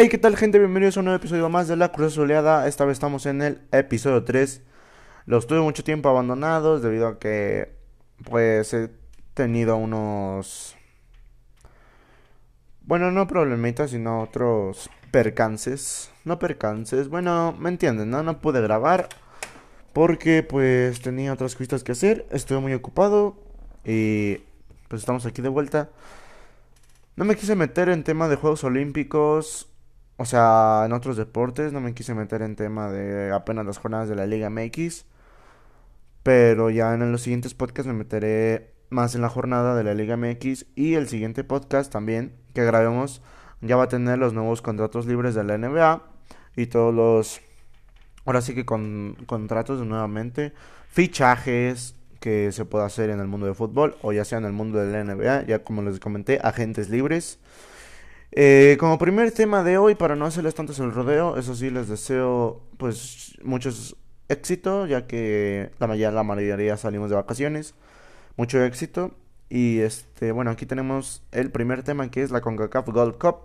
Hey, ¿qué tal gente? Bienvenidos a un nuevo episodio más de La Cruz Soleada. Esta vez estamos en el episodio 3. Los tuve mucho tiempo abandonados debido a que pues he tenido unos... Bueno, no problemitas, sino otros percances. No percances, bueno, me entienden, ¿no? No pude grabar porque pues tenía otras cosas que hacer. Estuve muy ocupado y pues estamos aquí de vuelta. No me quise meter en tema de Juegos Olímpicos, o sea, en otros deportes, no me quise meter en tema de apenas las jornadas de la Liga MX, pero ya en los siguientes podcasts me meteré más en la jornada de la Liga MX y el siguiente podcast también que grabemos ya va a tener los nuevos contratos libres de la NBA y todos los ahora sí que con contratos nuevamente, fichajes, que se puede hacer en el mundo del fútbol o ya sea en el mundo de la NBA, ya como les comenté, agentes libres. Eh, como primer tema de hoy, para no hacerles tantos el rodeo, eso sí les deseo pues muchos éxito, ya que la mayoría, la mayoría salimos de vacaciones. Mucho éxito. Y este, bueno, aquí tenemos el primer tema que es la CONCACAF Gold Cup.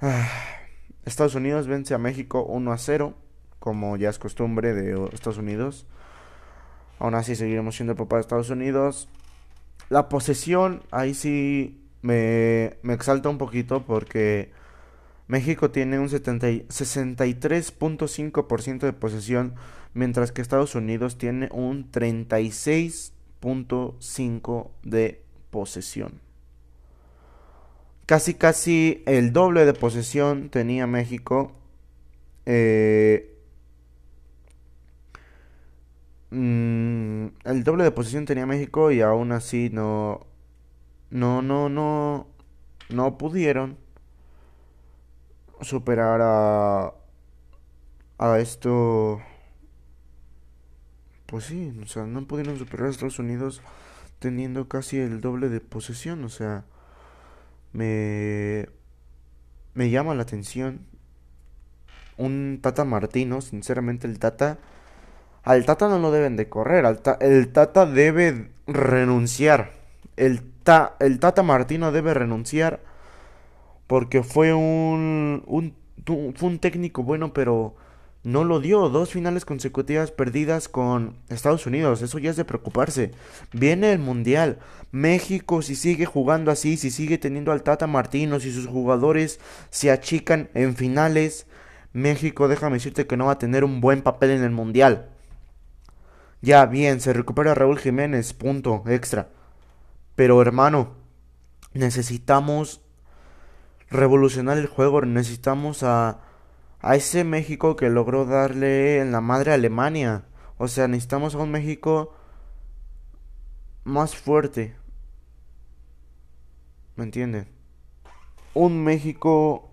Ah, Estados Unidos vence a México 1 a 0, como ya es costumbre de Estados Unidos. Aún así seguiremos siendo el papá de Estados Unidos. La posesión, ahí sí me, me exalta un poquito porque México tiene un 63.5% de posesión, mientras que Estados Unidos tiene un 36.5% de posesión. Casi, casi el doble de posesión tenía México. Eh, Mm, el doble de posición tenía México y aún así no, no, no, no, no pudieron superar a, a esto. Pues sí, o sea, no pudieron superar a Estados Unidos teniendo casi el doble de posesión, o sea, me, me llama la atención. Un Tata Martino, sinceramente el Tata al Tata no lo deben de correr, el Tata debe renunciar. El, el Tata Martino debe renunciar porque fue un, un, fue un técnico bueno, pero no lo dio. Dos finales consecutivas perdidas con Estados Unidos. Eso ya es de preocuparse. Viene el Mundial. México, si sigue jugando así, si sigue teniendo al Tata Martino, si sus jugadores se achican en finales, México, déjame decirte que no va a tener un buen papel en el Mundial. Ya, bien, se recupera Raúl Jiménez, punto, extra. Pero hermano, necesitamos revolucionar el juego, necesitamos a, a ese México que logró darle en la madre a Alemania. O sea, necesitamos a un México más fuerte. ¿Me entienden? Un México...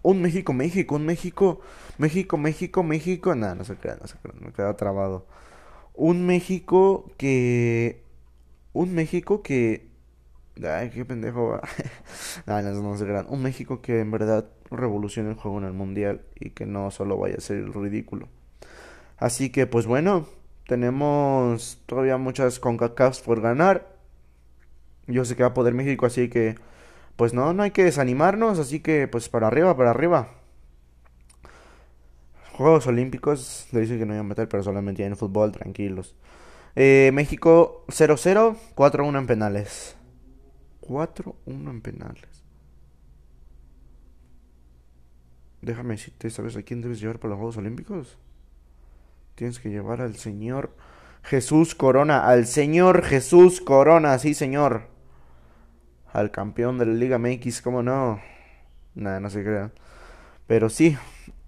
Un México, México, un México, México, México, México. Nada, no se crea, no se crea, me queda trabado un México que. Un México que. Ay, qué pendejo. Ay, no, no. Un México que en verdad revolucione el juego en el mundial y que no solo vaya a ser el ridículo. Así que, pues bueno, tenemos todavía muchas CONCACAFs por ganar. Yo sé que va a poder México, así que, pues no, no hay que desanimarnos. Así que, pues para arriba, para arriba. Juegos Olímpicos, le dice que no iba a meter, pero solamente en fútbol, tranquilos. Eh, México 0-0, 4-1 en penales. 4-1 en penales. Déjame decirte, ¿sabes a quién debes llevar para los Juegos Olímpicos? Tienes que llevar al señor Jesús Corona, al señor Jesús Corona, sí señor. Al campeón de la Liga MX, ¿cómo no? Nada, no se crea. Pero sí,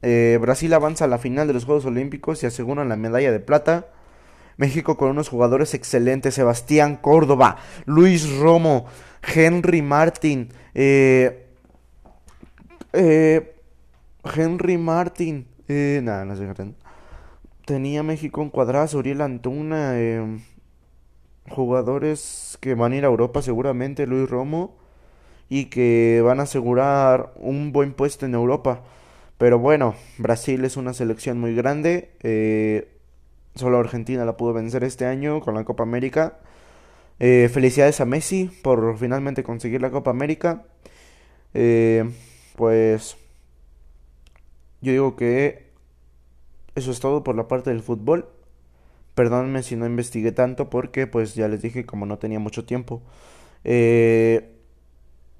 eh, Brasil avanza a la final de los Juegos Olímpicos y aseguran la medalla de plata. México con unos jugadores excelentes, Sebastián Córdoba, Luis Romo, Henry Martin, eh, eh, Henry Martin, nada, no sé, tenía México en cuadrazo, Antuna, jugadores que van a ir a Europa seguramente, Luis Romo, y que van a asegurar un buen puesto en Europa. Pero bueno, Brasil es una selección muy grande. Eh, solo Argentina la pudo vencer este año con la Copa América. Eh, felicidades a Messi por finalmente conseguir la Copa América. Eh, pues yo digo que eso es todo por la parte del fútbol. Perdónenme si no investigué tanto porque pues ya les dije como no tenía mucho tiempo. Eh,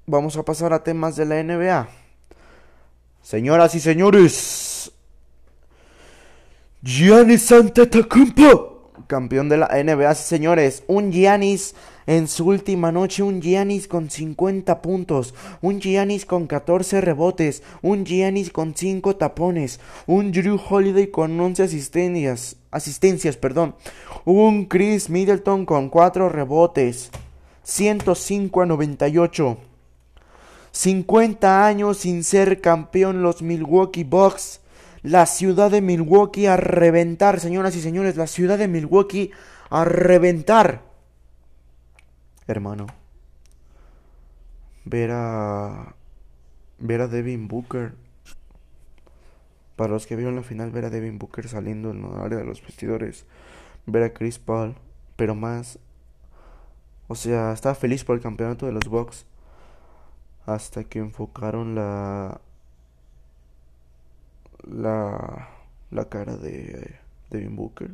vamos a pasar a temas de la NBA. Señoras y señores, Giannis Antetokounmpo, campeón de la NBA, señores, un Giannis en su última noche, un Giannis con 50 puntos, un Giannis con 14 rebotes, un Giannis con 5 tapones, un Drew Holiday con 11 asistencias, asistencias, perdón, un Chris Middleton con 4 rebotes, 105 a 98. 50 años sin ser campeón los Milwaukee Bucks. La ciudad de Milwaukee a reventar, señoras y señores, la ciudad de Milwaukee a reventar. Hermano, ver a ver a Devin Booker. Para los que vieron la final, ver a Devin Booker saliendo en el área de los vestidores, ver a Chris Paul, pero más o sea, estaba feliz por el campeonato de los Bucks hasta que enfocaron la la la cara de Devin Booker,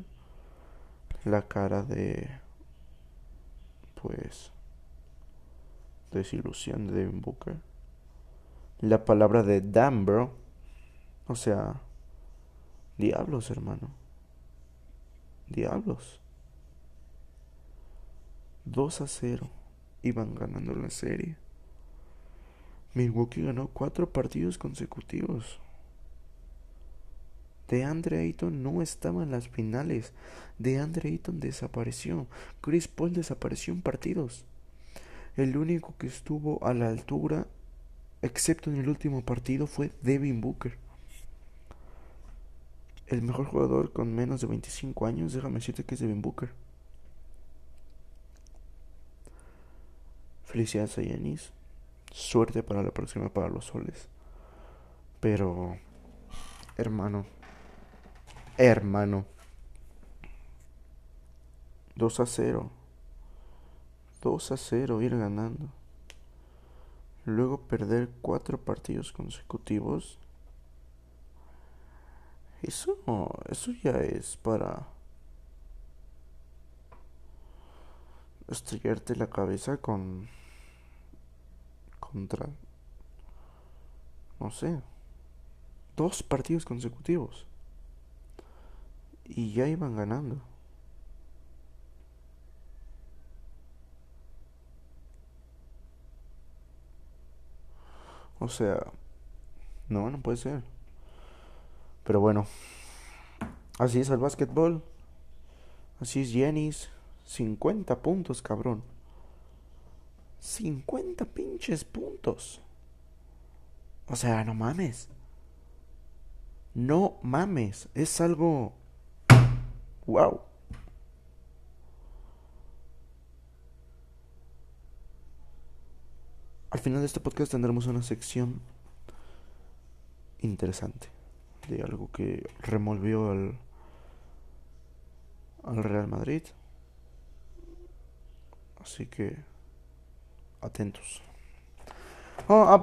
la cara de pues desilusión de Devin Booker, la palabra de damn bro, o sea, diablos hermano, diablos, 2 a 0 iban ganando la serie. Milwaukee ganó cuatro partidos consecutivos. DeAndre Ayton no estaba en las finales. DeAndre Ayton desapareció. Chris Paul desapareció en partidos. El único que estuvo a la altura, excepto en el último partido, fue Devin Booker. El mejor jugador con menos de 25 años, déjame decirte que es Devin Booker. Felicidades a Yanis. Suerte para la próxima para los soles. Pero, hermano, hermano, 2 a 0. 2 a 0 ir ganando. Luego perder cuatro partidos consecutivos. Eso, eso ya es para estrellarte la cabeza con contra no sé dos partidos consecutivos y ya iban ganando o sea no no puede ser pero bueno así es el básquetbol así es Jennys 50 puntos, cabrón. 50 pinches puntos. O sea, no mames. No mames. Es algo... Wow. Al final de este podcast tendremos una sección interesante de algo que removió al, al Real Madrid. Así que atentos. Oh,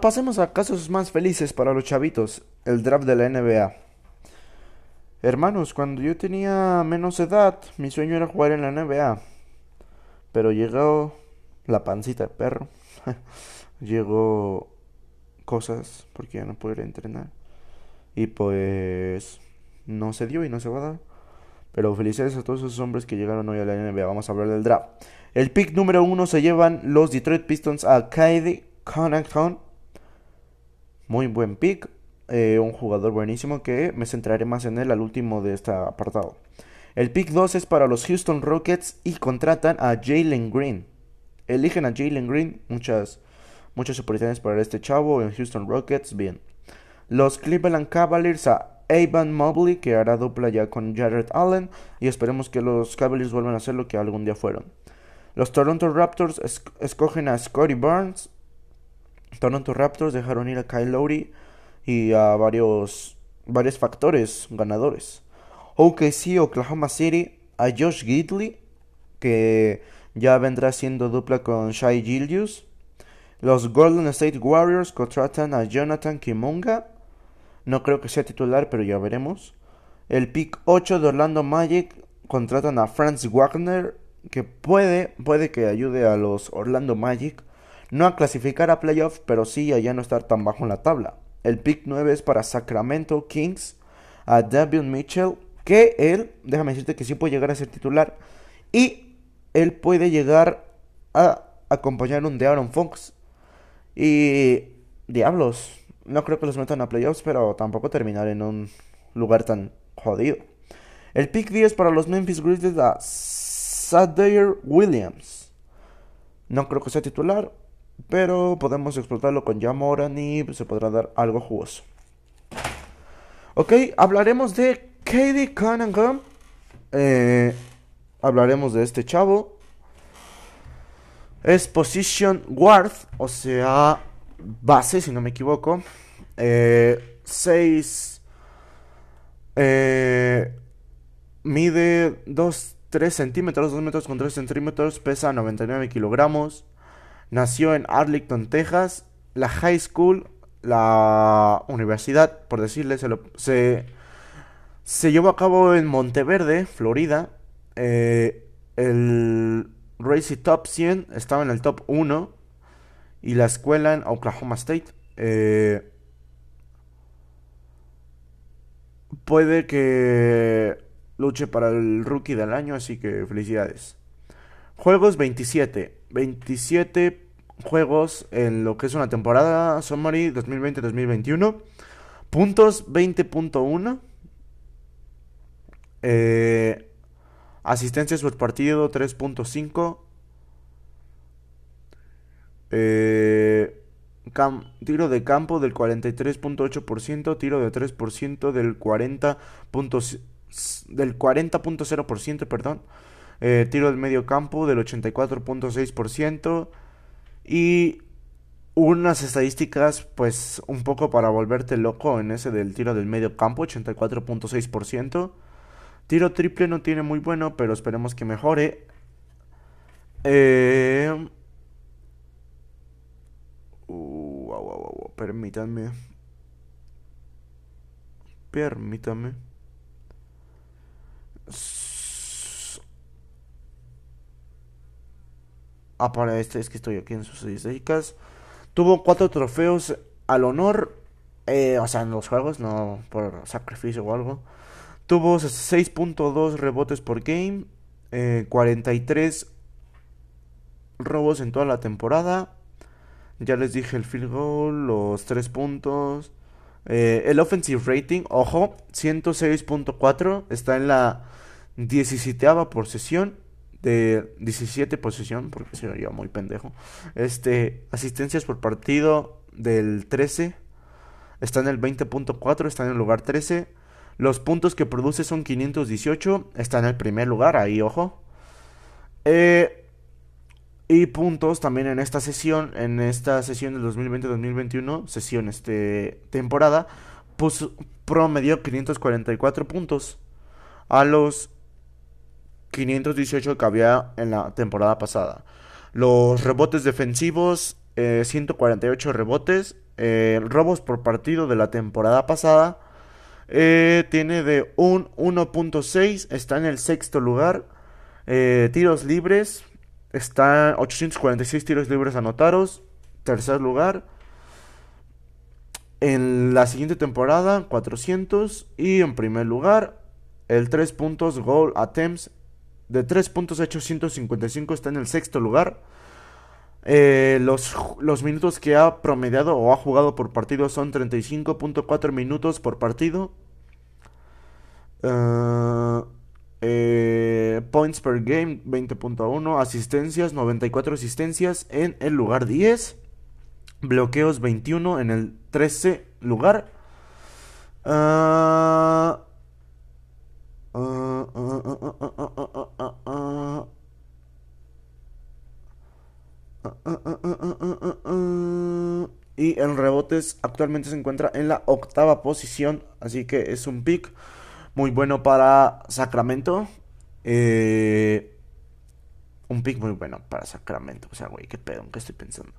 pasemos a casos más felices para los chavitos. El draft de la NBA. Hermanos, cuando yo tenía menos edad, mi sueño era jugar en la NBA. Pero llegó la pancita de perro. llegó cosas porque ya no pude entrenar. Y pues no se dio y no se va a dar. Pero felicidades a todos esos hombres que llegaron hoy a la NBA. Vamos a hablar del draft. El pick número uno se llevan los Detroit Pistons a Kaide Connaughton. Muy buen pick. Eh, un jugador buenísimo que me centraré más en él al último de este apartado. El pick 2 es para los Houston Rockets y contratan a Jalen Green. Eligen a Jalen Green. Muchas, muchas oportunidades para este chavo en Houston Rockets. Bien. Los Cleveland Cavaliers a Evan Mobley, que hará dupla ya con Jared Allen. Y esperemos que los Cavaliers vuelvan a ser lo que algún día fueron. Los Toronto Raptors escogen a Scotty Barnes. Toronto Raptors dejaron ir a Kyle Lowry y a varios, varios factores ganadores. OKC, Oklahoma City, a Josh Gidley, que ya vendrá siendo dupla con Shai Gildius. Los Golden State Warriors contratan a Jonathan Kimunga. No creo que sea titular, pero ya veremos. El pick 8 de Orlando Magic contratan a Franz Wagner, que puede, puede que ayude a los Orlando Magic no a clasificar a playoffs, pero sí a ya no estar tan bajo en la tabla. El pick 9 es para Sacramento Kings, a David Mitchell, que él, déjame decirte que sí puede llegar a ser titular, y él puede llegar a acompañar un de Aaron Fox. Y diablos, no creo que los metan a playoffs, pero tampoco terminar en un lugar tan jodido. El pick 10 para los Memphis Grizzlies a Sadair Williams. No creo que sea titular, pero podemos explotarlo con Jamoran y se podrá dar algo jugoso. Ok, hablaremos de Katie Cunningham. Eh, hablaremos de este chavo. Es position guard, o sea, base, si no me equivoco. 6. Eh, eh, mide 2, 3 centímetros, 2 metros con 3 centímetros, pesa 99 kilogramos. Nació en Arlington, Texas. La high school, la universidad, por decirle, se, se, llevó a cabo en Monteverde, Florida. Eh, el Racy Top 100 estaba en el top 1. Y la escuela en Oklahoma State. Eh, puede que luche para el rookie del año, así que felicidades. Juegos 27. 27 juegos en lo que es una temporada Summary 2020-2021. Puntos 20.1. Eh, asistencias por partido 3.5. Eh, tiro de campo del 43.8%, tiro de 3% del 40. del 40.0%, perdón. Eh, tiro del medio campo del 84.6%. Y unas estadísticas, pues un poco para volverte loco en ese del tiro del medio campo, 84.6%. Tiro triple no tiene muy bueno, pero esperemos que mejore. Eh... Uh, permítanme. Permítanme. Ah, para este es que estoy aquí en sus estadísticas. Tuvo cuatro trofeos al honor. Eh, o sea, en los juegos, no por sacrificio o algo. Tuvo 6.2 rebotes por game. 43 eh, robos en toda la temporada. Ya les dije el field goal, los 3 puntos. Eh, el offensive rating, ojo, 106.4. Está en la 17 posesión de 17 posesión, porque se yo muy pendejo. Este, asistencias por partido del 13, está en el 20.4, está en el lugar 13. Los puntos que produce son 518, está en el primer lugar, ahí ojo. Eh, y puntos también en esta sesión, en esta sesión del 2020-2021, sesión este temporada, pues promedió 544 puntos. A los 518 que había en la temporada pasada. Los rebotes defensivos, 148 eh, rebotes. Eh, robos por partido de la temporada pasada. Eh, tiene de un 1.6. Está en el sexto lugar. tiros libres. Está 846 tiros libres anotados. Tercer lugar. En la siguiente temporada, 400. Y en primer lugar, el 3 puntos goal attempts de 3 puntos hechos 155 está en el sexto lugar. Eh, los, los, minutos que ha promediado o ha jugado por partido son 35.4 minutos por partido. Eh, eh, points per game 20.1. Asistencias 94 asistencias en el lugar 10. Bloqueos 21 en el 13 lugar. Uh, y en rebotes actualmente se encuentra en la octava posición. Así que es un pick muy bueno para Sacramento. un pick muy bueno para Sacramento. O sea, güey, qué pedo, ¿qué estoy pensando?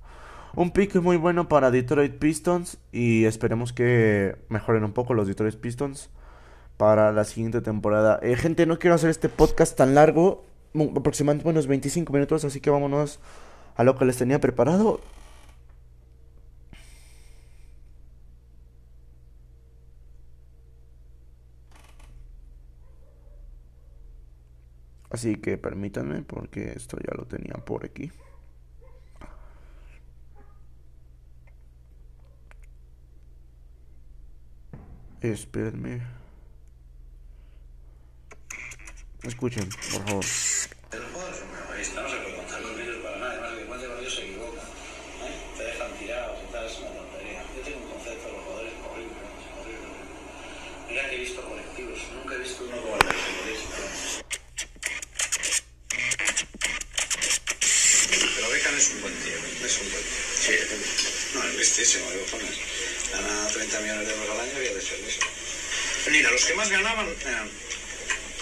Un pick muy bueno para Detroit Pistons y esperemos que mejoren un poco los Detroit Pistons para la siguiente temporada. Eh, gente, no quiero hacer este podcast tan largo, aproximadamente unos 25 minutos, así que vámonos a lo que les tenía preparado. Así que permítanme porque esto ya lo tenía por aquí. Espérenme. Escuchen, por favor. Ahí está, no se puede contar los vídeos para nada. Además, que cuente con ellos se equivocan. ¿eh? Te dejan tirados y tal, es una tontería. Yo tengo un concepto de los jugadores horrible, horrible. Mira que he visto colectivos, nunca he visto uno como el del futbolista. Pero Beckham es un buen tío, es un buen tío. Sí, no, es listísimo, de cojones. Gana 30 millones de euros al año y ha de ser eso. Mira, los que más ganaban eran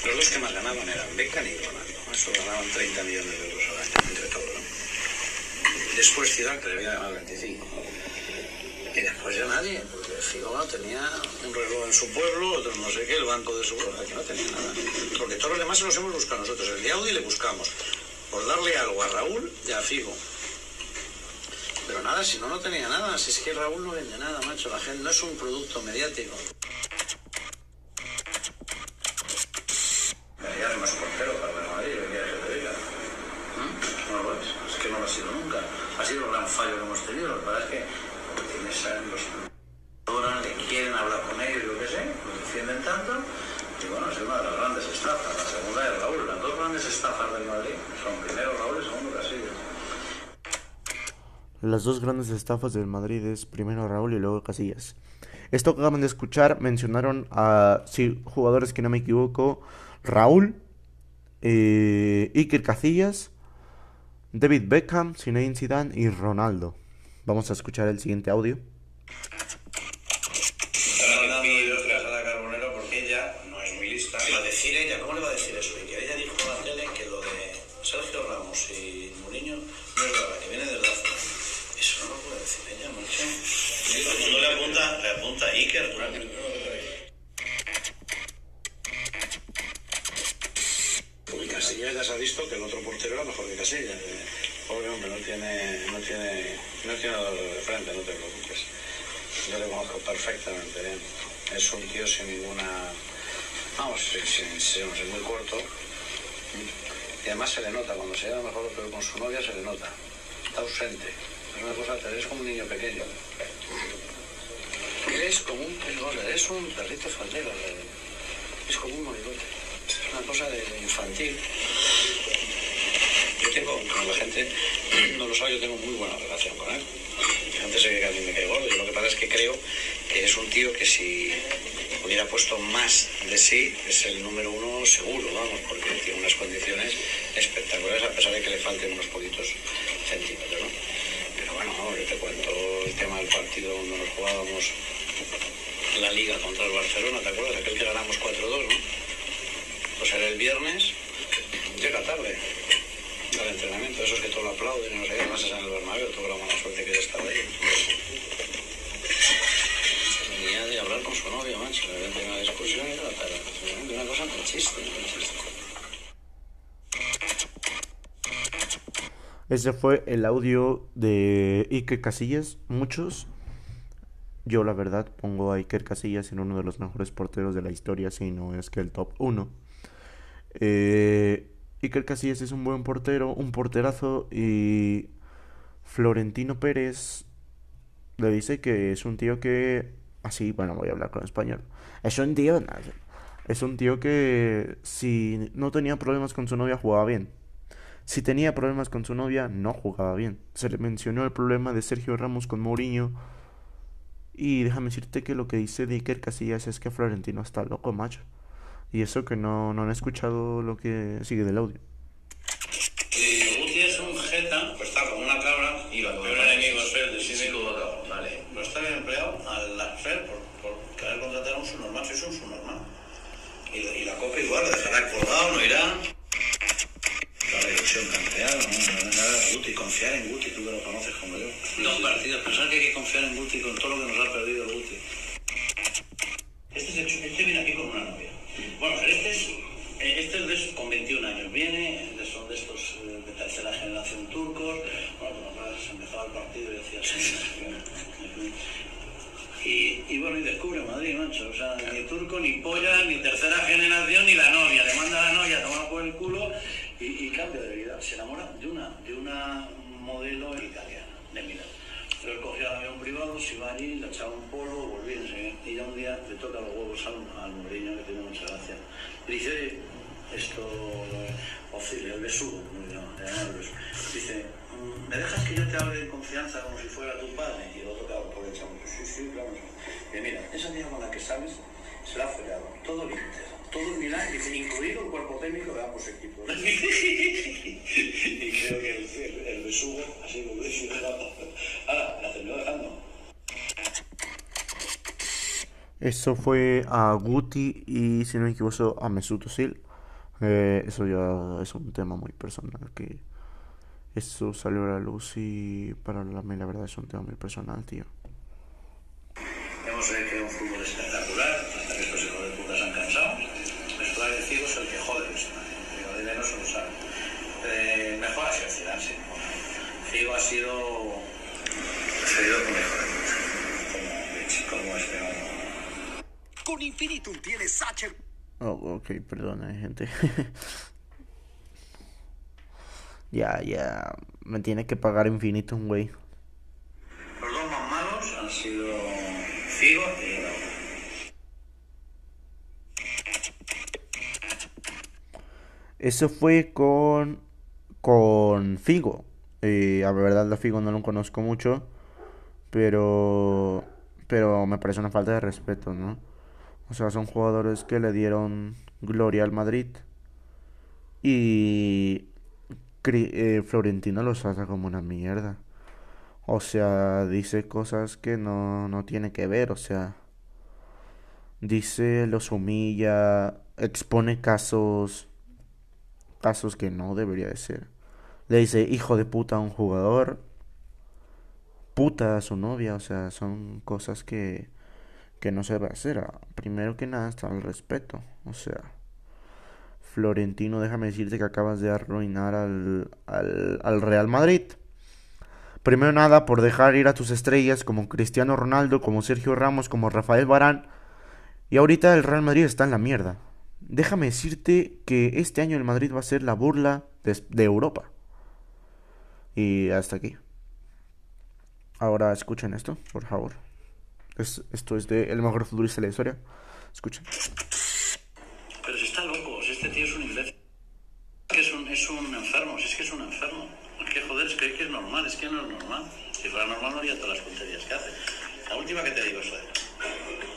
los dos que más ganaban eran Beckham y Ronaldo. Eso ganaban 30 millones de euros al año, entre todos. Después Ciudad, que debía ganar 25. Y después ya nadie, porque Figo tenía un reloj en su pueblo, otro no sé qué, el banco de su pueblo, que no tenía nada. Porque todos los demás se los hemos buscado nosotros. El de Audi le buscamos por darle algo a Raúl y a Figo. Pero nada, si no, no tenía nada. Si es que Raúl no vende nada, macho. La gente no es un producto mediático. Ya no es portero para el Madrid, el día que te diga. ¿Mm? No lo es, es que no lo ha sido nunca. Ha sido el gran fallo que hemos tenido. La verdad es que tienes a los ahora le quieren hablar con ellos, yo qué sé, los defienden tanto. Y bueno, es una de las grandes estafas. La segunda es Raúl. Las dos grandes estafas del Madrid son primero Raúl y segundo Casillas. Las dos grandes estafas del Madrid es primero Raúl y luego Casillas. Esto que acaban de escuchar mencionaron a sí, jugadores que no me equivoco. Raúl, eh, Iker Casillas, David Beckham, Zinedine Zidane y Ronaldo. Vamos a escuchar el siguiente audio. Casillas. Pobre hombre, no tiene, no tiene, no tiene dolor de frente, no te preocupes. Yo le conozco perfectamente bien. Es un tío sin ninguna, vamos, sin, sin, sin- muy corto. Y además se le nota, cuando se lleva mejor pero con su novia se le nota. Está ausente. Es una cosa, es como un niño pequeño. Eres como un eres un perrito faldero. Es como un morigote. Es una cosa de infantil. Tengo, con la gente, no lo sabe, yo tengo muy buena relación con él. Se ve que a me cae gordo. Yo lo que pasa es que creo que es un tío que si hubiera puesto más de sí, es el número uno seguro, vamos, porque tiene unas condiciones espectaculares, a pesar de que le falten unos poquitos centímetros, ¿no? Pero bueno, yo te cuento el tema del partido cuando nos jugábamos la liga contra el Barcelona, ¿te acuerdas? Aquel que ganamos 4-2, ¿no? Pues era el viernes, llega tarde entrenamiento, esos que todo lo aplauden y no sé qué, además es en el Bernabéu, tuve la mala suerte que ya estaba ahí. Venía de hablar con su novia, macho, de repente una discusión y era tarde. Una cosa con chiste, con chiste. Ese fue el audio de Iker Casillas. Muchos. Yo la verdad pongo a Iker Casillas en uno de los mejores porteros de la historia, si no es que el top 1. Eh, Iker Casillas es un buen portero, un porterazo y Florentino Pérez le dice que es un tío que... Así, bueno, voy a hablar con español. Es un tío... no, Es un tío que si no tenía problemas con su novia jugaba bien. Si tenía problemas con su novia, no jugaba bien. Se le mencionó el problema de Sergio Ramos con Mourinho. Y déjame decirte que lo que dice de Iker Casillas es que Florentino está loco, macho. Y eso que no, no han escuchado lo que sigue del audio. Y Guti es un jeta, pues está como una cabra y lo peor enemigo es Fer, decime Vale, no está bien empleado al Fer por, por querer contratar a un subnormal, si es un subnormal. Y, y la copa igual, lo dejará colgado, no irá. Vale, coche campeado, ¿no? Guti, confiar en Guti, tú que lo conoces como yo. Dos partidos, pensar que hay que confiar en Guti con todo lo que nos ha perdido Guti. Este, es el, este viene aquí con una novia. Bueno, este es, eh, este es con 21 años. Viene, son de estos eh, de tercera generación turcos. Bueno, pues se empezaba el partido y decía... Y, y bueno, y descubre Madrid, macho. O sea, ni turco, ni polla, ni tercera generación, ni la novia. Le manda a la novia a tomar por el culo y, y cambia de vida. Se enamora de una, de una modelo italiana, de Milán. Él cogía el avión privado, se iba allí, le echaba un polvo, enseguida. Y ya un día le toca los huevos al, al que tiene mucha gracia. Y dice, esto, eh, oscila, el besugo, como le llaman, le. Dice, "Mm, ¿me dejas que yo te hable en confianza como si fuera tu padre? Y el otro, por el chavo, sí, sí, claro. Y mira, esa tía con la que sales, se la ha follado, todo Inter, todo el Milán, dice, incluido el cuerpo técnico de ambos equipos. y creo que el, el, besugo ha sido muy Ahora, la terminó dejando. Eso fue a Guti y si no me equivoco a Mesut Özil. Eh, eso ya es un tema muy personal que eso salió a la luz y para la, la verdad es un tema muy personal, tío. Con Infinitum tienes H. Oh, ok, perdona, gente. ya, ya. Me tiene que pagar infinito un güey. Los dos más malos han sido Figo y. Eso fue con. con Figo. Eh, a verdad, la Figo no lo conozco mucho. Pero. Pero me parece una falta de respeto, ¿no? O sea, son jugadores que le dieron gloria al Madrid. Y. Eh, Florentino los trata como una mierda. O sea, dice cosas que no, no tiene que ver. O sea, dice, los humilla, expone casos casos que no debería de ser. Le dice hijo de puta a un jugador, puta a su novia, o sea, son cosas que, que no se debe hacer. Ah, Primero que nada está el respeto, o sea, Florentino, déjame decirte que acabas de arruinar al, al, al Real Madrid. Primero nada, por dejar ir a tus estrellas como Cristiano Ronaldo, como Sergio Ramos, como Rafael Varane. Y ahorita el Real Madrid está en la mierda. Déjame decirte que este año el Madrid va a ser la burla de, de Europa. Y hasta aquí. Ahora escuchen esto, por favor. Es- esto es de el mejor futbolista de la historia. Escuchen. Pero si está loco, si este tío es un imbécil. Que es un, es un enfermo, si es que es un enfermo. Es que joder, es que, es que es normal, es que no es normal. Si fuera normal no haría todas las tonterías que hace. La última que te digo es.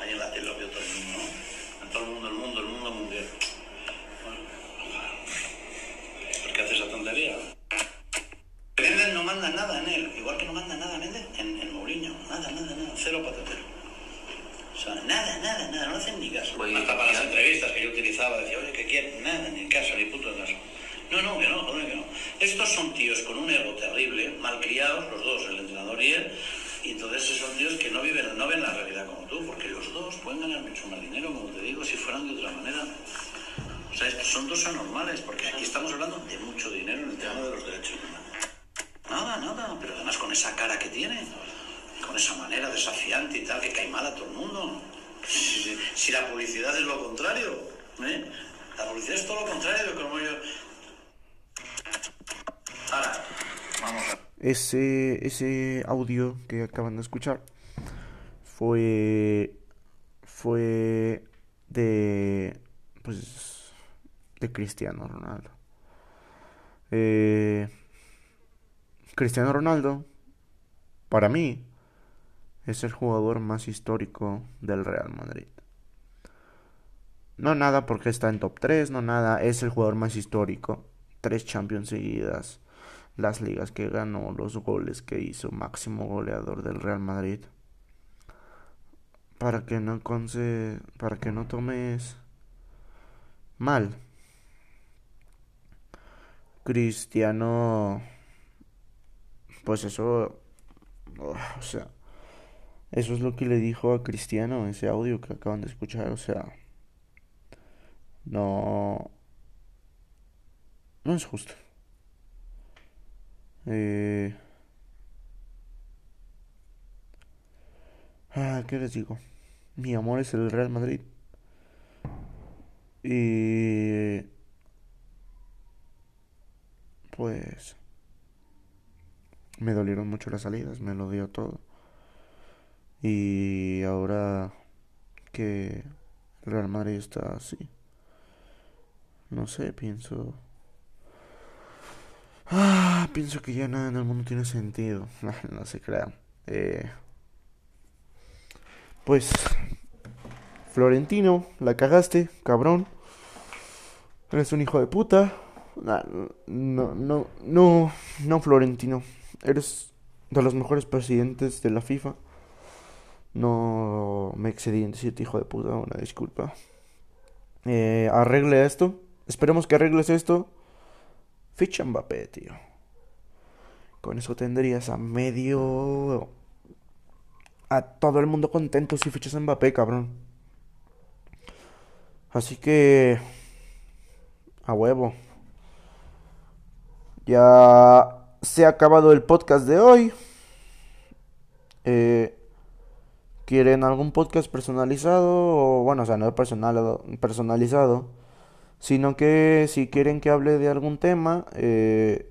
Ahí en la tele lo vio todo el mundo, ¿no? En todo el mundo, el mundo, el mundo mundial. Bueno, ¿por qué hace esa tontería? Méndez no manda nada en él, igual que no manda nada Méndez en, en Mourinho. Nada, nada, nada, cero patatero. O sea, nada, nada, nada, no hacen ni caso. Hasta para las entrevistas que yo utilizaba, decía, oye, ¿qué quieren? Nada, ni caso, ni puto caso. No, no, que no, joder, que no. Estos son tíos con un ego terrible, malcriados, los dos, el entrenador y él, y entonces son tíos que no viven, no ven la realidad como tú, porque los dos pueden ganar mucho más dinero, como te digo, si fueran de otra manera. O sea, estos son dos anormales, porque aquí estamos hablando de mucho dinero en el tema de los derechos humanos. Nada, nada, pero además con esa cara que tiene, con esa manera desafiante y tal, que cae mal a todo el mundo. Si, la publicidad es lo contrario, ¿eh? La publicidad es todo lo contrario como yo. Ahora, vamos. Ese, ese audio que acaban de escuchar fue fue de pues de Cristiano Ronaldo. Eh, Cristiano Ronaldo para mí es el jugador más histórico del Real Madrid. No nada porque está en top 3, no nada, es el jugador más histórico. Tres Champions seguidas, las ligas que ganó, los goles que hizo, máximo goleador del Real Madrid. Para que no conce, para que no tomes mal. Cristiano, pues eso, o sea, eso es lo que le dijo a Cristiano, ese audio que acaban de escuchar, o sea, no, no es justo. Eh, ah, ¿qué les digo? Mi amor es el Real Madrid. Y pues me dolieron mucho las salidas, me lo dio todo. Y ahora que Real Madrid está así, no sé, pienso... Ah, pienso que ya nada en el mundo tiene sentido. no se crea. Eh, pues, Florentino, la cagaste, cabrón. Eres un hijo de puta. No, no, no, no, no, Florentino. Eres de los mejores presidentes de la FIFA. No me excedí en decirte hijo de puta, una disculpa. Eh, arregle esto. Esperemos que arregles esto. Ficha Mbappé, tío. Con eso tendrías a medio. a todo el mundo contento si fichas a Mbappé, cabrón. Así que. a huevo. Ya se ha acabado el podcast de hoy. Eh, ¿Quieren algún podcast personalizado? O bueno, o sea, no personal, personalizado. Sino que si quieren que hable de algún tema, eh,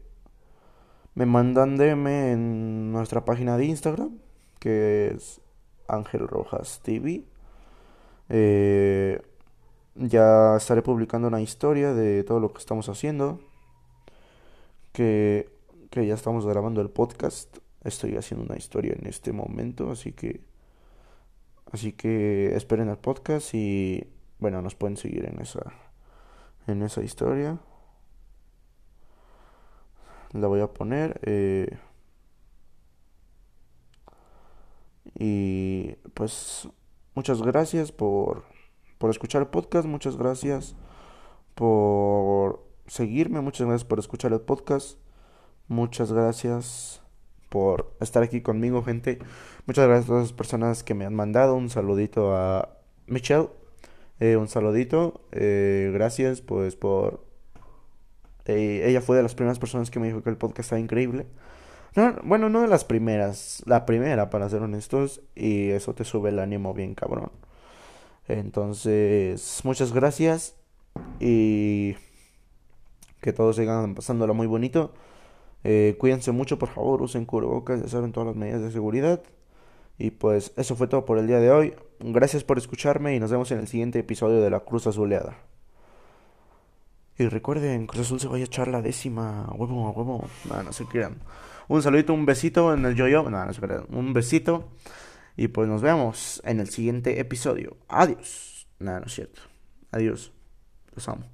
me mandan DM en nuestra página de Instagram, que es Ángel Rojas TV. Eh, ya estaré publicando una historia de todo lo que estamos haciendo que, ya estamos grabando el podcast. Estoy haciendo una historia en este momento, así que así que esperen el podcast y bueno, nos pueden seguir en esa en esa historia. La voy a poner eh, y pues muchas gracias por por escuchar el podcast, muchas gracias por seguirme, muchas gracias por escuchar el podcast, muchas gracias por estar aquí conmigo, gente. Muchas gracias a todas las personas que me han mandado. Un saludito a Michelle. Eh, un saludito. Eh, gracias, pues, por. Eh, ella fue de las primeras personas que me dijo que el podcast estaba increíble. No, bueno, no de las primeras. La primera, para ser honestos. Y eso te sube el ánimo bien, cabrón. Entonces, muchas gracias. Y que todos sigan pasándolo muy bonito. Eh, cuídense mucho, por favor, usen cubrebocas, ya saben todas las medidas de seguridad. Y pues eso fue todo por el día de hoy. Gracias por escucharme y nos vemos en el siguiente episodio de La Cruz Azuleada. Y recuerden, Cruz Azul se vaya a echar la décima. Huevo, huevo. No, no se crean. Un saludito, un besito en el yo-yo. No, no se crean. Un besito. Y pues nos vemos en el siguiente episodio. Adiós. Nada, no es cierto. Adiós. Los amo.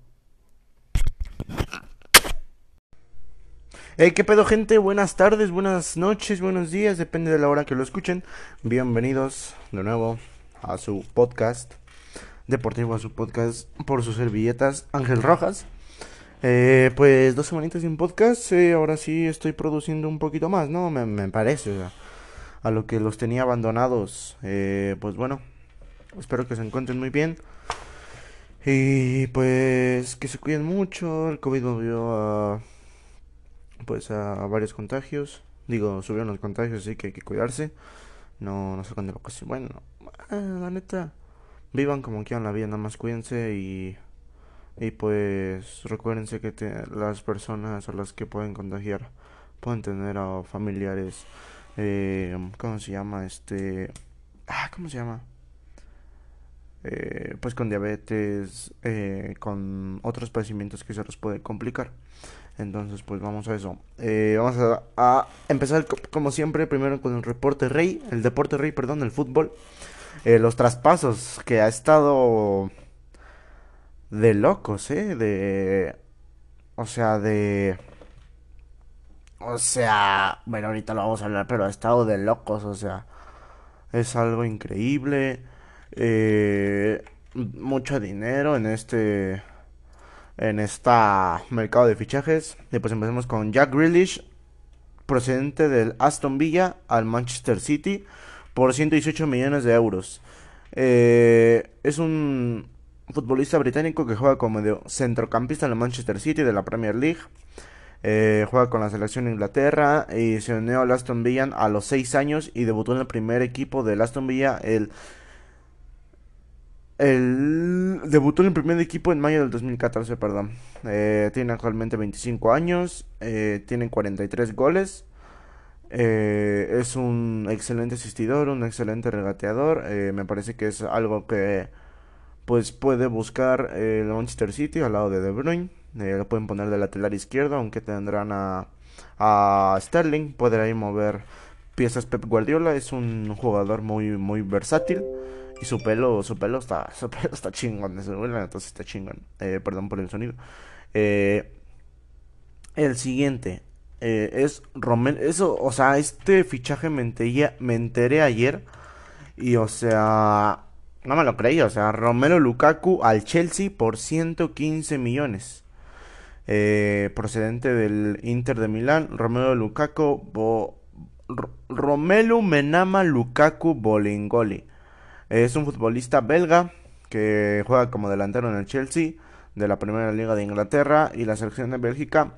Hey, ¿qué pedo, gente? Buenas tardes, buenas noches, buenos días, depende de la hora que lo escuchen. Bienvenidos de nuevo a su podcast deportivo, a su podcast por sus servilletas Ángel Rojas. Eh, pues dos semanitas sin podcast, eh, ahora sí estoy produciendo un poquito más, ¿no? Me, parece, a lo que los tenía abandonados. Eh, pues bueno, espero que se encuentren muy bien. Y pues que se cuiden mucho, el COVID volvió a pues a, varios contagios. Digo, subieron los contagios, así que hay que cuidarse. No, no sacan de ocasión. Bueno, eh, la neta, vivan como quieran la vida, nada más cuídense y, y pues recuérdense que las personas a las que pueden contagiar pueden tener a familiares, eh, ¿cómo se llama? Este, ah, ¿cómo se llama? Eh, pues con diabetes, eh, con otros padecimientos que se los puede complicar. Entonces, pues vamos a eso. Eh, vamos a, empezar como siempre, primero con el reporte rey, el deporte rey, perdón, el fútbol. Eh, los traspasos que ha estado de locos, ¿eh? De... O sea, de... O sea, bueno, ahorita lo vamos a hablar, pero ha estado de locos, o sea, es algo increíble. Eh, mucho dinero en este en este mercado de fichajes. Y pues empecemos con Jack Grealish, procedente del Aston Villa al Manchester City por 118 millones de euros. Eh, es un futbolista británico que juega como centrocampista en el Manchester City de la Premier League. Eh, juega con la selección de Inglaterra y se unió al Aston Villa a los 6 años y debutó en el primer equipo del Aston Villa el el debutó en el primer equipo en mayo del 2014, perdón. Eh, tiene actualmente 25 años, eh, tiene 43 goles. Eh, es un excelente asistidor, un excelente regateador. Eh, me parece que es algo que pues puede buscar el Manchester City al lado de De Bruyne. lo pueden poner de lateral izquierdo, aunque tendrán a, a Sterling. Podrá ir mover piezas Pep Guardiola. Es un jugador muy, muy versátil. Y su pelo, su pelo está, su pelo está chingón, entonces está chingón. Eh, perdón por el sonido. Eh, el siguiente eh, es Romel. Eso, o sea, este fichaje me enteré, me enteré ayer. Y o sea, no me lo creí. O sea, Romero Lukaku al Chelsea por 115 millones. procedente del Inter de Milán. Romero Lukaku. Bo, Romelu Menama Lukaku Bolingoli. Es un futbolista belga que juega como delantero en el Chelsea de la Primera Liga de Inglaterra y la selección de Bélgica.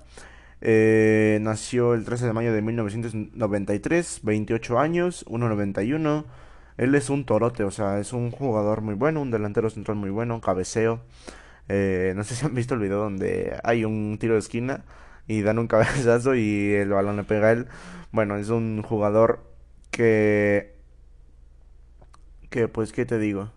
Eh, nació el 13 de mayo de 1993, 28 años, 1.91. Él es un torote, o sea, es un jugador muy bueno, un delantero central muy bueno, cabeceo. Eh, no sé si han visto el video donde hay un tiro de esquina y dan un cabezazo y el balón le pega a él. Bueno, es un jugador que que pues, ¿qué te digo?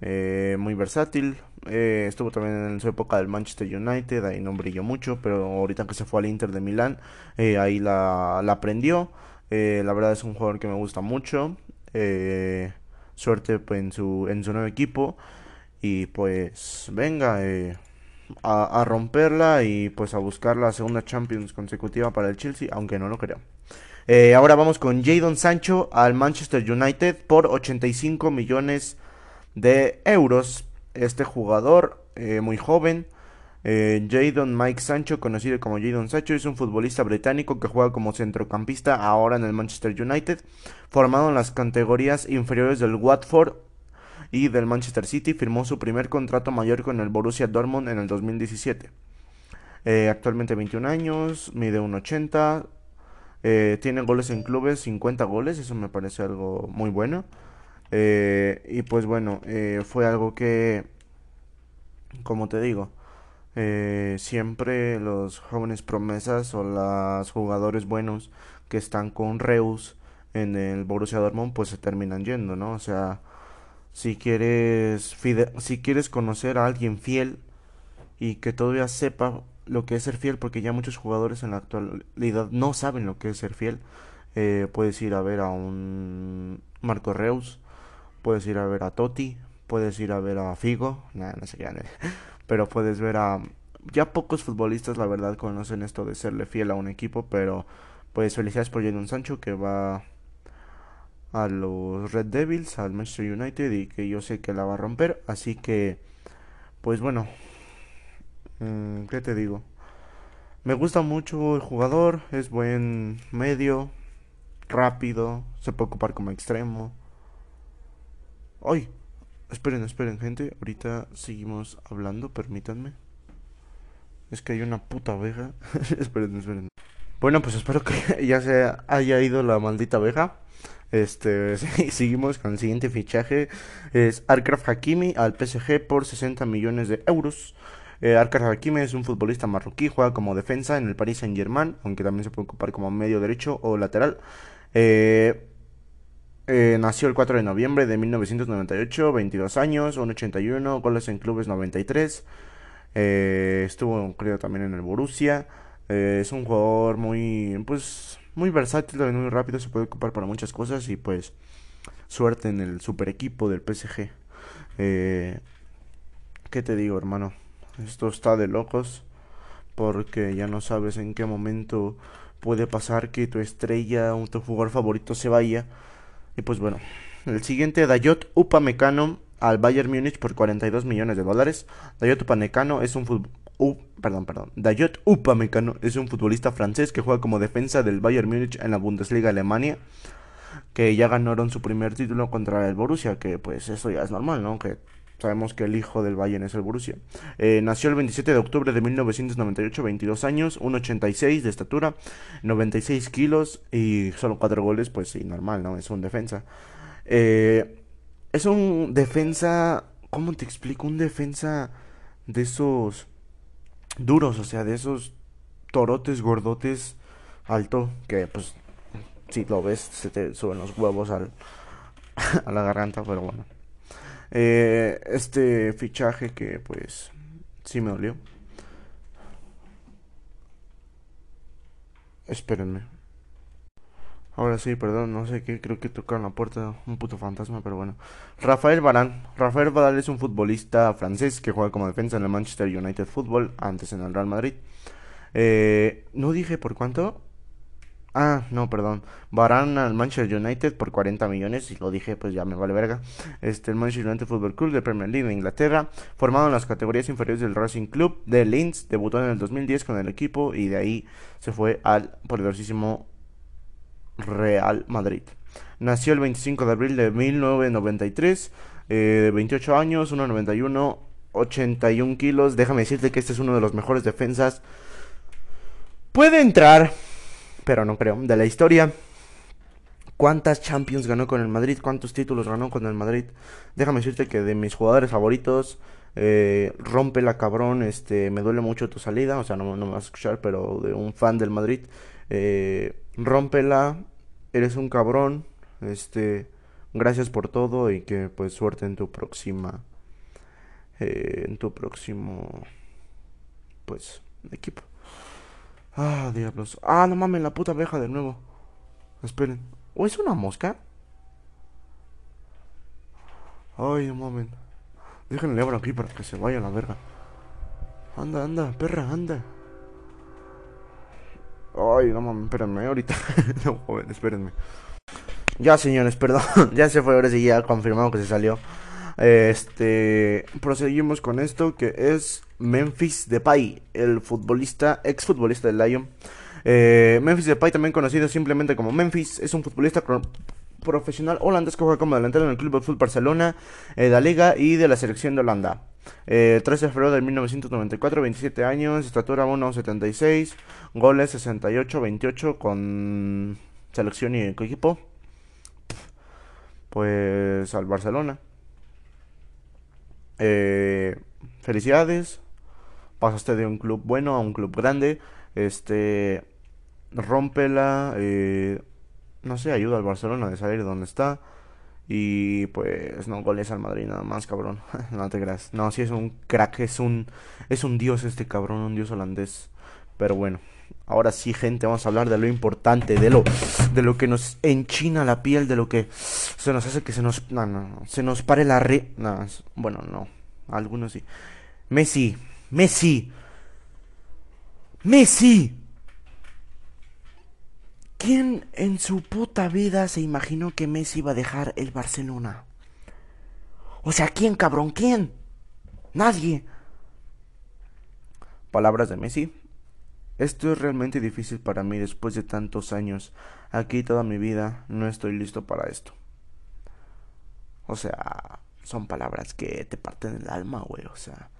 Eh, muy versátil. Eh, estuvo también en su época del Manchester United, ahí no brilló mucho, pero ahorita que se fue al Inter de Milán, eh, ahí la, la aprendió. la verdad es un jugador que me gusta mucho. suerte pues, en, su, en su nuevo equipo. Y pues venga a, a romperla y pues a buscar la segunda Champions consecutiva para el Chelsea, aunque no lo creo. Eh, ahora vamos con Jadon Sancho al Manchester United por 85 millones de euros. Este jugador eh, muy joven, eh, Jadon Mike Sancho, conocido como Jadon Sancho, es un futbolista británico que juega como centrocampista ahora en el Manchester United, formado en las categorías inferiores del Watford y del Manchester City. Firmó su primer contrato mayor con el Borussia Dortmund en el 2017. actualmente 21 años, mide 1,80, eh, tiene goles en clubes, 50 goles, eso me parece algo muy bueno. Eh, y pues bueno, eh, fue algo que, como te digo, siempre los jóvenes promesas o los jugadores buenos que están con Reus en el Borussia Dortmund pues se terminan yendo, ¿no? O sea, si quieres si quieres conocer a alguien fiel y que todavía sepa lo que es ser fiel, porque ya muchos jugadores en la actualidad no saben lo que es ser fiel. Eh, puedes ir a ver a un Marco Reus, puedes ir a ver a Totti, puedes ir a ver a Figo, no sé qué, pero puedes ver a... Ya pocos futbolistas, la verdad, conocen esto de serle fiel a un equipo, pero pues felicidades por Jadon Sancho que va a los Red Devils, al Manchester United y que yo sé que la va a romper, así que pues bueno, ¿Qué te digo? Me gusta mucho el jugador, es buen medio, rápido, se puede ocupar como extremo. ¡Ay! Esperen, esperen, gente. Ahorita seguimos hablando, permítanme. Es que hay una puta abeja. esperen, esperen. Bueno, pues espero que ya se haya ido la maldita abeja. Este, seguimos con el siguiente fichaje. Es Arkraf Hakimi al PSG por 60 millones de euros. Eh, Hakimi es un futbolista marroquí, juega como defensa en el Paris Saint Germain, aunque también se puede ocupar como medio derecho o lateral. Eh, eh, nació el 4 de noviembre de 1998, 22 años, 1.81, goles en clubes 93. Eh, estuvo, creo, también en el Borussia. es un jugador muy, pues, muy versátil, muy rápido, se puede ocupar para muchas cosas y pues suerte en el super equipo del PSG. ¿Qué te digo, hermano? Esto está de locos porque ya no sabes en qué momento puede pasar que tu estrella o tu jugador favorito se vaya. Y pues bueno, el siguiente, Dayot Upamecano al Bayern Múnich por 42 millones de dólares. Dayot Upamecano es un perdón, perdón. Dayot Upamecano es un futbolista francés que juega como defensa del Bayern Múnich en la Bundesliga Alemania. Que ya ganaron su primer título contra el Borussia, que pues eso ya es normal, ¿no? Que sabemos que el hijo del Bayern es el Borussia. Eh, nació el 27 de octubre de 1998, 22 años, 1,86 de estatura, 96 kilos y solo 4 goles, pues sí, normal, ¿no? Es un defensa. Eh, es un defensa, ¿cómo te explico? Un defensa de esos duros, o sea, de esos torotes gordotes alto, que pues si lo ves se te suben los huevos al, a la garganta, pero bueno. Eh, este fichaje que pues sí me dolió. Espérenme. Ahora sí, perdón, no sé qué, creo que tocaron la puerta un puto fantasma, pero bueno. Rafael Barán. Rafael Barán es un futbolista francés que juega como defensa en el Manchester United Football, antes en el Real Madrid. Eh, no dije por cuánto. Ah, no, perdón. Barán al Manchester United por 40 millones, y lo dije, pues ya me vale verga. Este, el Manchester United Football Club de Premier League de Inglaterra, formado en las categorías inferiores del Racing Club de Linz, debutó en el 2010 con el equipo y de ahí se fue al poderosísimo Real Madrid. Nació el 25 de abril de 1993, eh, de 28 años, 1,91, 81 kilos. Déjame decirte que este es uno de los mejores defensas. Puede entrar, pero no creo, de la historia. ¿Cuántas Champions ganó con el Madrid? ¿Cuántos títulos ganó con el Madrid? Déjame decirte que de mis jugadores favoritos, eh, rompe la cabrón, este, me duele mucho tu salida, o sea, no, no me vas a escuchar, pero de un fan del Madrid. Eh, rómpela, eres un cabrón, este, gracias por todo y que pues suerte en tu próxima, eh, en tu próximo, pues, equipo. Ah, diablos. Ah, no mames, la puta abeja de nuevo. Esperen. ¿O es una mosca? Ay, no mames. Déjenle abro aquí para que se vaya a la verga. Anda, anda, perra, anda. Ay, no mames, espérenme, ahorita. no, joven, espérenme. Ya, señores, perdón. ya se fue, ahora sí, ya confirmado que se salió. Este. Proseguimos con esto que es Memphis Depay, el futbolista, ex futbolista del Lyon. Eh, Memphis Depay, también conocido simplemente como Memphis, es un futbolista profesional holandés que juega como delantero en el Club de Fútbol Barcelona, de la Liga y de la selección de Holanda. Eh, 13 de febrero de 1994, 27 años, estatura 1,76, goles 68, 28 con selección y equipo. Pues al Barcelona. Eh, felicidades. Pasaste de un club bueno a un club grande. Este. Rómpela. Eh, no sé, ayuda al Barcelona de salir de donde está. Y pues no goles al Madrid nada más, cabrón. no te creas. No, sí es un crack, es un es un dios este cabrón, un dios holandés. Pero bueno, ahora sí, gente, vamos a hablar de lo importante, de lo de lo que nos enchina la piel, de lo que se nos hace que se nos no, no, se nos pare la re, no, bueno, no, algunos sí. Messi, Messi. Messi. ¿Quién en su puta vida se imaginó que Messi iba a dejar el Barcelona? O sea, ¿quién, cabrón? ¿Quién? Nadie. Palabras de Messi. Esto es realmente difícil para mí después de tantos años. Aquí toda mi vida no estoy listo para esto. O sea, son palabras que te parten el alma, güey. O sea,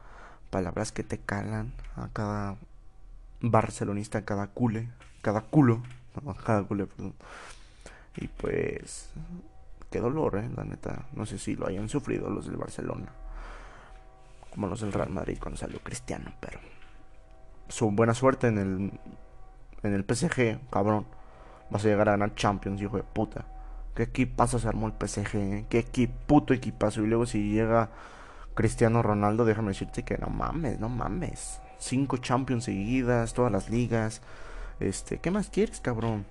palabras que te calan a cada barcelonista, a cada cule, cada culo. Y pues, qué dolor, eh, la neta. No sé si lo hayan sufrido los del Barcelona. Como los del Real Madrid cuando salió Cristiano, pero. Su buena suerte en el. En el PSG, cabrón. Vas a llegar a ganar Champions, hijo de puta. ¿Qué equipazo se armó el PSG? Eh? ¿Qué equipo, puto equipazo? Y luego si llega Cristiano Ronaldo, déjame decirte que no mames, no mames. Cinco Champions seguidas, todas las ligas. Este, ¿qué más quieres, cabrón?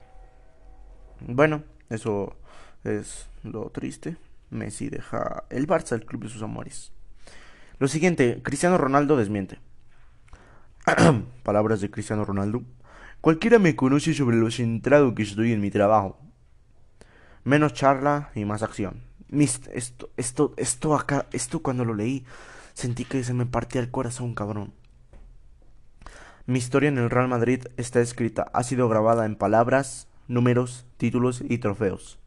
Bueno, eso es lo triste. Messi deja el Barça, el club de sus amores. Lo siguiente, Cristiano Ronaldo desmiente. Palabras de Cristiano Ronaldo. Cualquiera me conoce sobre lo centrado que estoy en mi trabajo. Menos charla y más acción. Esto, esto, esto acá, esto cuando lo leí, sentí que se me partía el corazón, cabrón. Mi historia en el Real Madrid está escrita, ha sido grabada en palabras, números, títulos y trofeos.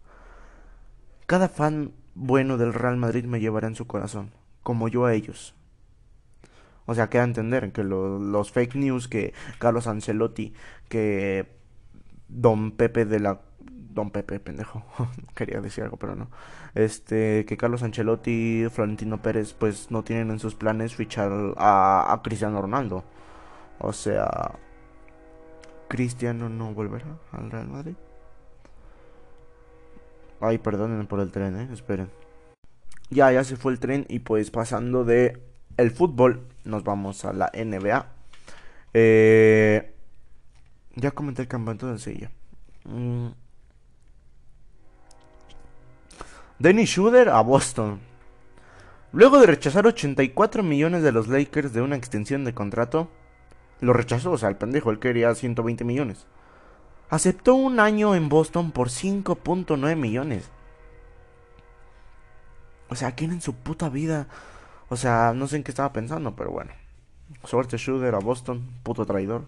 Cada fan bueno del Real Madrid me llevará en su corazón, como yo a ellos. O sea, queda entender que los fake news que Carlos Ancelotti, que Don Pepe de la Don Pepe, pendejo. Quería decir algo, pero no. Este, que Carlos Ancelotti, Florentino Pérez, pues no tienen en sus planes fichar a, Cristiano Ronaldo. O sea, Cristiano no volverá al Real Madrid. Ay, perdonen por el tren, eh, esperen. Ya, ya se fue el tren y pues pasando de el fútbol, nos vamos a la NBA. Eh, ya comenté el campeonato de Sevilla. Mm. Dennis Schroeder a Boston. Luego de rechazar 84 millones de los Lakers de una extensión de contrato, lo rechazó, o sea, el pendejo, él quería 120 millones. Aceptó un año en Boston por 5.9 millones. O sea, ¿quién en su puta vida? O sea, no sé en qué estaba pensando, pero bueno. Suerte Schroeder a Boston, puto traidor.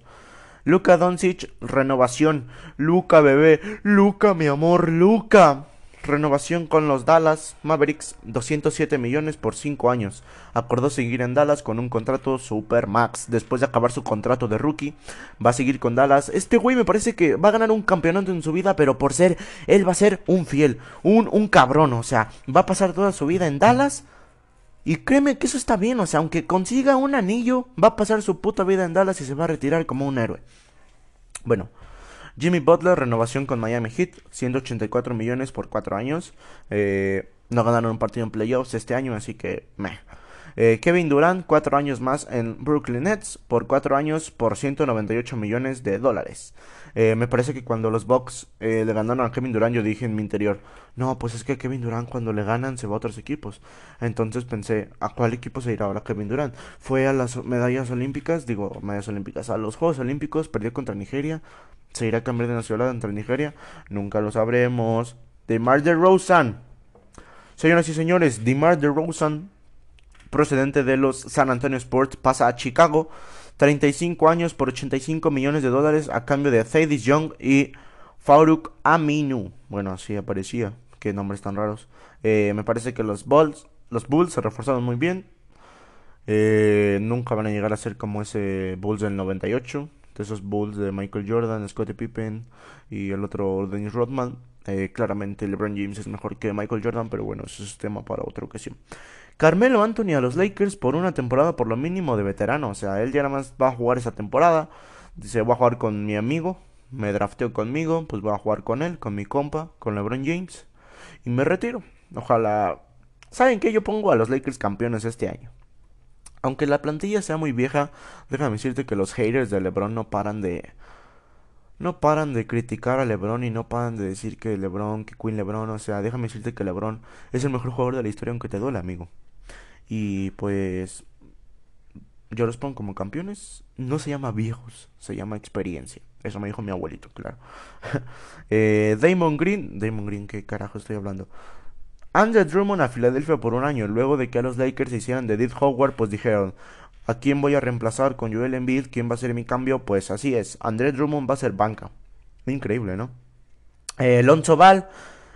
Luca Doncic, renovación. Luca, bebé. Luca, mi amor. Luca. Renovación con los Dallas Mavericks, 207 millones por 5 años. Acordó seguir en Dallas con un contrato super max. Después de acabar su contrato de rookie, va a seguir con Dallas. Este güey me parece que va a ganar un campeonato en su vida, pero por ser, él va a ser un fiel, un, un cabrón. O sea, va a pasar toda su vida en Dallas. Y créeme que eso está bien, o sea, aunque consiga un anillo, va a pasar su puta vida en Dallas y se va a retirar como un héroe. Bueno, Jimmy Butler, renovación con Miami Heat, 184 millones por 4 años. Eh, no ganaron un partido en playoffs este año, así que meh. Eh, Kevin Durant, 4 años más en Brooklyn Nets, por 4 años por 198 millones de dólares. Eh, me parece que cuando los Bucks le ganaron a Kevin Durant, yo dije en mi interior, no, pues es que Kevin Durant cuando le ganan se va a otros equipos. Entonces pensé, ¿a cuál equipo se irá ahora Kevin Durant? Fue a las medallas olímpicas, digo, medallas olímpicas, a los Juegos Olímpicos, perdió contra Nigeria, ¿Se irá a cambiar de nacionalidad entre Nigeria? Nunca lo sabremos. DeMar DeRozan. Señoras y señores, DeMar DeRozan, procedente de los San Antonio Sports, pasa a Chicago. 35 años por 85 millones de dólares a cambio de Thaddeus Young y Farouk Aminu. Bueno, así aparecía. Qué nombres tan raros. Eh, me parece que los Bulls, los Bulls se reforzaron muy bien. Eh, nunca van a llegar a ser como ese Bulls del 98 esos Bulls de Michael Jordan, Scottie Pippen y el otro Dennis Rodman. Eh, claramente LeBron James es mejor que Michael Jordan, pero bueno, eso es tema para otra ocasión. Carmelo Anthony a los Lakers por una temporada por lo mínimo de veterano. O sea, él ya nada más va a jugar esa temporada. Dice, voy a jugar con mi amigo. Me drafteó conmigo. Pues voy a jugar con él, con mi compa, con LeBron James. Y me retiro. Ojalá... ¿Saben qué? Yo pongo a los Lakers campeones este año. Aunque la plantilla sea muy vieja, déjame decirte que los haters de LeBron no paran de no paran de criticar a LeBron y no paran de decir que LeBron, que Queen LeBron, o sea, déjame decirte que LeBron es el mejor jugador de la historia aunque te duele, amigo. Y pues yo los pongo como campeones. No se llama viejos, se llama experiencia. Eso me dijo mi abuelito, claro. eh, Damon Green, Damon Green, ¿qué carajo estoy hablando? Andrew Drummond a Filadelfia por un año. Luego de que a los Lakers se hicieran de Dead Howard, pues dijeron, ¿a quién voy a reemplazar con Joel Embiid? ¿Quién va a ser mi cambio? Pues así es, André Drummond va a ser banca. Increíble, ¿no? Eh, Lonzo Ball,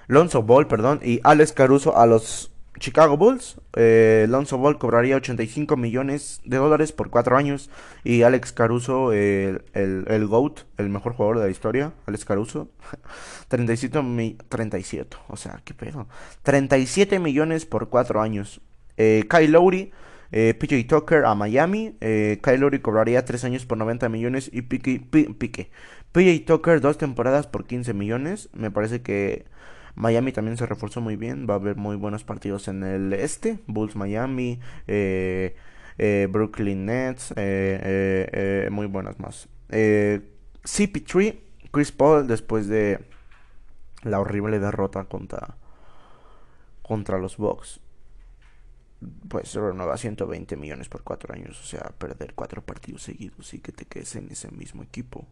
Lonzo Ball, perdón, y Alex Caruso a los Chicago Bulls. Eh, Lonzo Ball cobraría 85 millones de dólares por 4 años. Y Alex Caruso, el, el, GOAT, el mejor jugador de la historia, Alex Caruso, 37, 37, o sea, qué pedo. 37 millones por 4 años. Eh, Kyle Lowry, eh, PJ Tucker a Miami. Eh, Kyle Lowry cobraría 3 años por 90 millones. Y. PJ Tucker, 2 temporadas por 15 millones. Me parece que Miami también se reforzó muy bien. Va a haber muy buenos partidos en el este. Bulls Miami. Eh, eh, Brooklyn Nets. Eh, muy buenas más. CP3. Chris Paul después de la horrible derrota contra, contra los Bucks. Pues se renueva 120 millones por 4 años. O sea, perder 4 partidos seguidos y que te quedes en ese mismo equipo.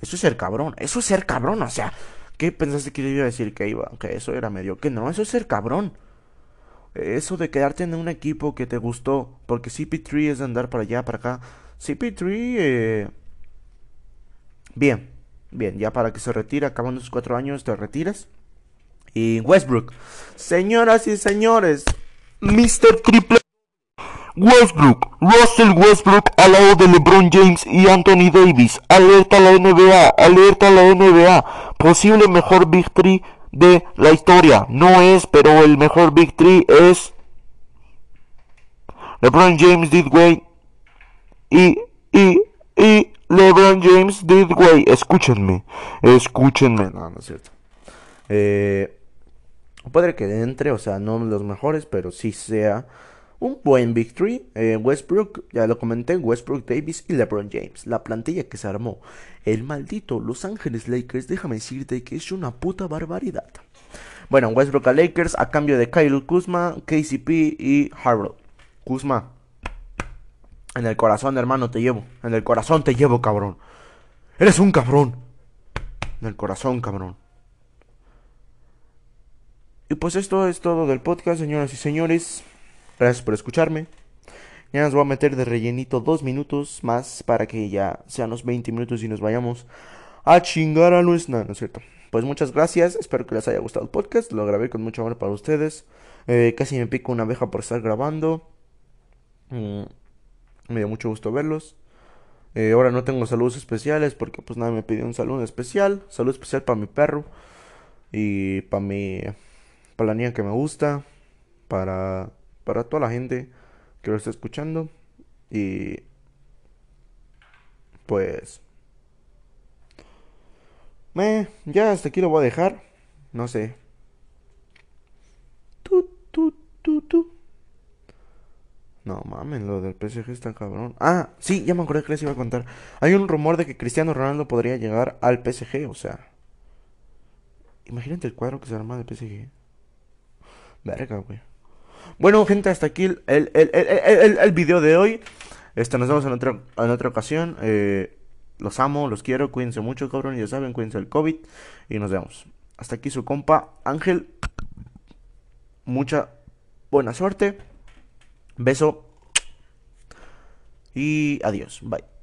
Eso es ser cabrón. Eso es ser cabrón. O sea, ¿Qué pensaste que iba a decir que iba? Que eso era medio. Que no, eso es ser cabrón. Eso de quedarte en un equipo que te gustó. Porque CP3 es de andar para allá, para acá. CP3 eh, Bien, bien, ya para que se retire, acabando sus cuatro años, te retiras. Y Westbrook. Señoras y señores, Mr. Triple Westbrook, Russell Westbrook al lado de LeBron James y Anthony Davis. Alerta a la NBA, alerta a la NBA. Posible mejor victory de la historia. No es, pero el mejor victory es LeBron James did way y y y LeBron James did way. Escúchenme, escúchenme. No, no es cierto. Eh, puede que entre, o sea, no los mejores, pero sí sea un buen victory. Eh, Westbrook, ya lo comenté, Westbrook Davis y LeBron James. La plantilla que se armó. El maldito Los Ángeles Lakers, déjame decirte que es una puta barbaridad. Bueno, Westbrook a Lakers a cambio de Kyle Kuzma, KCP y Harold. Kuzma. En el corazón, hermano, te llevo. En el corazón te llevo, cabrón. Eres un cabrón. En el corazón, cabrón. Y pues esto es todo del podcast, señoras y señores. Gracias por escucharme. Ya nos voy a meter de rellenito dos minutos más para que ya sean los 20 minutos y nos vayamos a chingar a nuestra... No, es cierto. Pues muchas gracias. Espero que les haya gustado el podcast. Lo grabé con mucho amor para ustedes. Eh, casi me pico una abeja por estar grabando. Mm, me dio mucho gusto verlos. Eh, ahora no tengo saludos especiales porque pues nadie me pidió un saludo especial. Saludo especial para mi perro. Y para mi... Para la niña que me gusta. Para para toda la gente que lo está escuchando. Y pues... Me, ya hasta aquí lo voy a dejar. No sé. Tu, tu, tu, tu. No mames, lo del PSG está cabrón. Ah, sí, ya me acordé que les iba a contar. Hay un rumor de que Cristiano Ronaldo podría llegar al PSG, o sea. Imagínate el cuadro que se arma del PSG. Verga, güey. Bueno, gente, hasta aquí el, el, el, el video de hoy. Este, nos vemos en otra, en otra ocasión. Eh, los amo, los quiero. Cuídense mucho, cabrón. Ya saben, cuídense del COVID. Y nos vemos. Hasta aquí su compa Ángel. Mucha buena suerte. Beso. Y adiós. Bye.